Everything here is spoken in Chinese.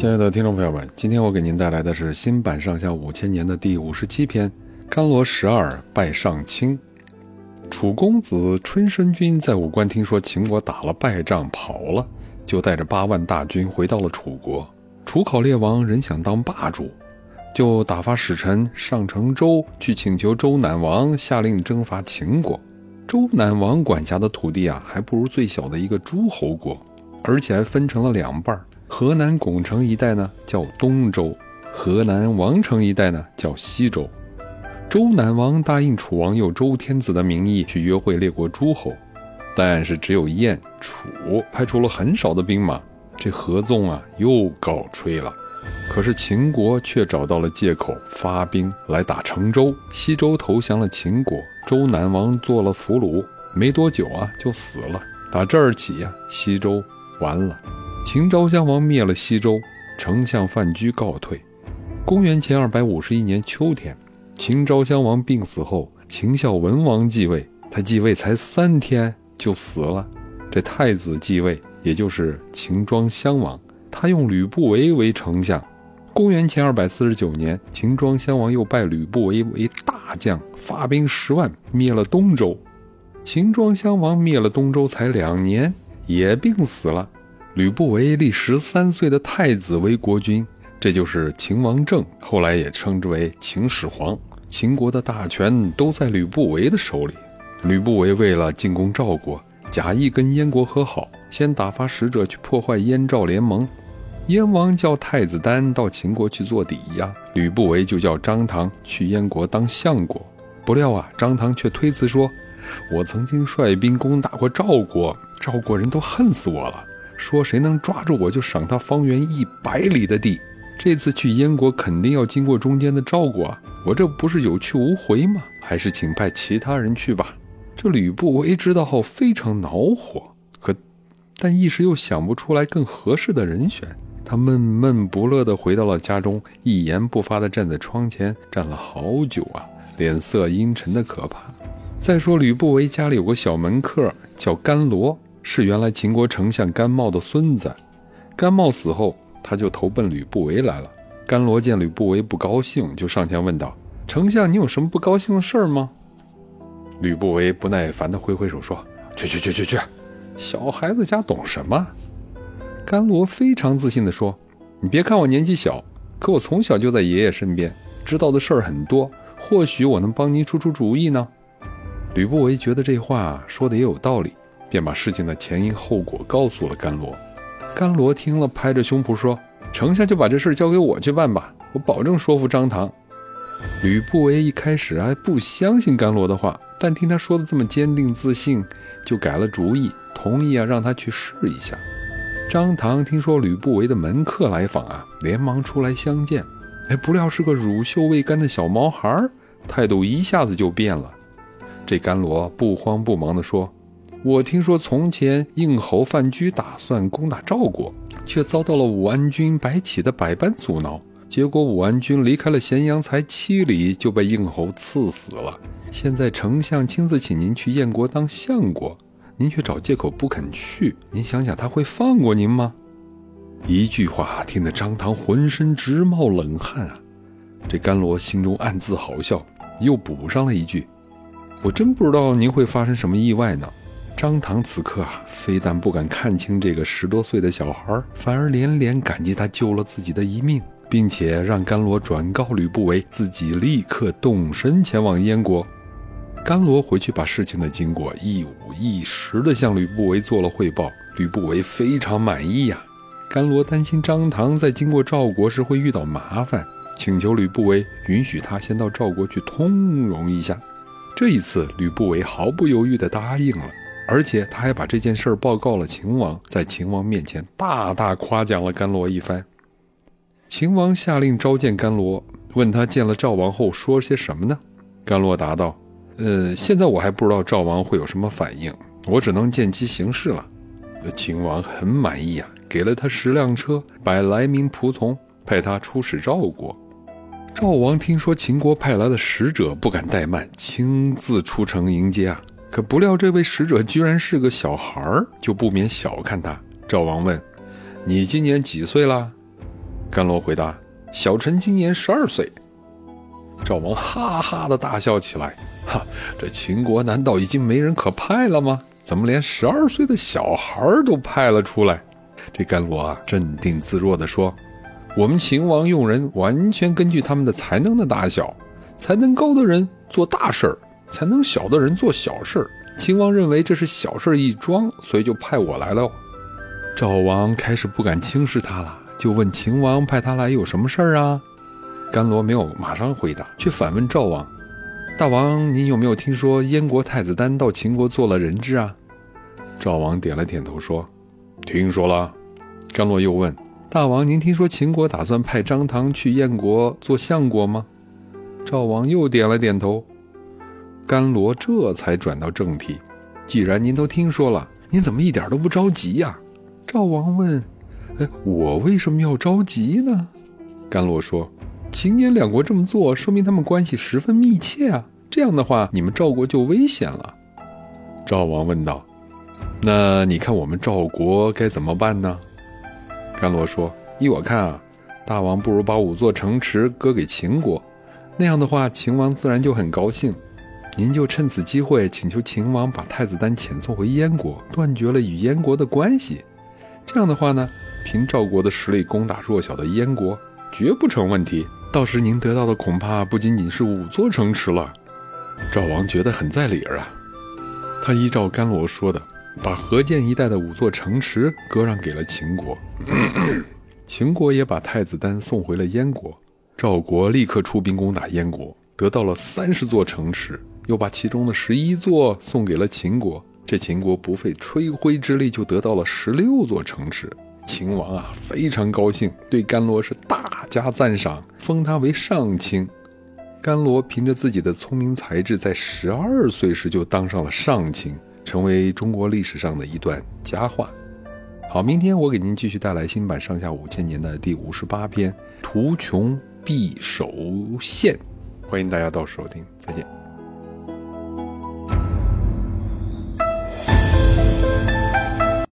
亲爱的听众朋友们，今天我给您带来的是新版上下五千年的第五十七篇《甘罗十二拜上卿》。楚公子春申君在武关听说秦国打了败仗跑了，就带着八万大军回到了楚国。楚考烈王仍想当霸主，就打发使臣上成周去请求周赧王下令征伐秦国。周赧王管辖的土地啊，还不如最小的一个诸侯国，而且还分成了两半儿。河南巩城一带呢叫东周，河南王城一带呢叫西周。周赧王答应楚王用周天子的名义去约会列国诸侯，但是只有燕、楚派出了很少的兵马，这合纵啊又告吹了。可是秦国却找到了借口，发兵来打成周。西周投降了秦国，周赧王做了俘虏，没多久啊就死了。打这儿起呀，西周完了。秦昭襄王灭了西周，丞相范雎告退。公元前二百五十一年秋天，秦昭襄王病死后，秦孝文王继位。他继位才三天就死了。这太子继位，也就是秦庄襄王，他用吕不韦为丞相。公元前二百四十九年，秦庄襄王又拜吕不韦为大将，发兵十万灭了东周。秦庄襄王灭了东周才两年，也病死了。吕不韦立十三岁的太子为国君，这就是秦王政，后来也称之为秦始皇。秦国的大权都在吕不韦的手里。吕不韦为了进攻赵国，假意跟燕国和好，先打发使者去破坏燕赵联盟。燕王叫太子丹到秦国去做抵押，吕不韦就叫张唐去燕国当相国。不料啊，张唐却推辞说：“我曾经率兵攻打过赵国，赵国人都恨死我了，说谁能抓住我就赏他方圆一百里的地。这次去燕国肯定要经过中间的赵国啊，我这不是有去无回吗？还是请派其他人去吧。”这吕不韦知道后非常恼火，可但一时又想不出来更合适的人选。他闷闷不乐地回到了家中，一言不发地站在窗前，站了好久啊，脸色阴沉的可怕。再说吕不韦家里有个小门客叫甘罗，是原来秦国丞相甘茂的孙子。甘茂死后，他就投奔吕不韦来了。甘罗见吕不韦不高兴，就上前问道：“丞相，你有什么不高兴的事儿吗？”吕不韦不耐烦地挥挥手说：“去去去去去，小孩子家懂什么？”甘罗非常自信地说：“你别看我年纪小，可我从小就在爷爷身边，知道的事儿很多。或许我能帮您出出主意呢。”吕不韦觉得这话说的也有道理，便把事情的前因后果告诉了甘罗。甘罗听了，拍着胸脯说：“丞相就把这事交给我去办吧，我保证说服张唐。”吕不韦一开始还不相信甘罗的话，但听他说的这么坚定自信，就改了主意，同意啊让他去试一下。张唐听说吕不韦的门客来访啊，连忙出来相见。哎，不料是个乳臭未干的小毛孩，态度一下子就变了。这甘罗不慌不忙地说：“我听说从前应侯范雎打算攻打赵国，却遭到了武安君白起的百般阻挠，结果武安君离开了咸阳才七里就被应侯刺死了。现在丞相亲自请您去燕国当相国。”您却找借口不肯去，您想想他会放过您吗？一句话听得张唐浑身直冒冷汗啊！这甘罗心中暗自好笑，又补上了一句：“我真不知道您会发生什么意外呢。”张唐此刻啊，非但不敢看清这个十多岁的小孩，反而连连感激他救了自己的一命，并且让甘罗转告吕不韦，自己立刻动身前往燕国。甘罗回去把事情的经过一五一十地向吕不韦做了汇报，吕不韦非常满意呀。甘罗担心张唐在经过赵国时会遇到麻烦，请求吕不韦允许他先到赵国去通融一下。这一次，吕不韦毫不犹豫地答应了，而且他还把这件事儿报告了秦王，在秦王面前大大夸奖了甘罗一番。秦王下令召见甘罗，问他见了赵王后说些什么呢？甘罗答道。呃，现在我还不知道赵王会有什么反应，我只能见机行事了。秦王很满意啊，给了他十辆车，百来名仆从，派他出使赵国。赵王听说秦国派来的使者，不敢怠慢，亲自出城迎接啊。可不料这位使者居然是个小孩儿，就不免小看他。赵王问：“你今年几岁啦？”甘罗回答：“小臣今年十二岁。”赵王哈哈的大笑起来：“哈，这秦国难道已经没人可派了吗？怎么连十二岁的小孩都派了出来？”这甘罗啊，镇定自若地说：“我们秦王用人完全根据他们的才能的大小，才能高的人做大事儿，才能小的人做小事。秦王认为这是小事一桩，所以就派我来了。”赵王开始不敢轻视他了，就问秦王派他来有什么事儿啊？甘罗没有马上回答，却反问赵王：“大王，您有没有听说燕国太子丹到秦国做了人质啊？”赵王点了点头说：“听说了。”甘罗又问：“大王，您听说秦国打算派张唐去燕国做相国吗？”赵王又点了点头。甘罗这才转到正题：“既然您都听说了，您怎么一点都不着急呀？”赵王问：“哎，我为什么要着急呢？”甘罗说：“秦燕两国这么做，说明他们关系十分密切啊。这样的话，你们赵国就危险了。”赵王问道：“那你看我们赵国该怎么办呢？”甘罗说：“依我看啊，大王不如把五座城池割给秦国，那样的话，秦王自然就很高兴。您就趁此机会请求秦王把太子丹遣送回燕国，断绝了与燕国的关系。”这样的话呢，凭赵国的实力攻打弱小的燕国，绝不成问题。到时您得到的恐怕不仅仅是五座城池了。赵王觉得很在理儿啊，他依照甘罗说的，把河间一带的五座城池割让给了秦国，秦国也把太子丹送回了燕国。赵国立刻出兵攻打燕国，得到了三十座城池，又把其中的十一座送给了秦国。这秦国不费吹灰之力就得到了十六座城池，秦王啊非常高兴，对甘罗是大加赞赏，封他为上卿。甘罗凭着自己的聪明才智，在十二岁时就当上了上卿，成为中国历史上的一段佳话。好，明天我给您继续带来新版《上下五千年》的第五十八篇《图穷匕首现》，欢迎大家到时收听，再见。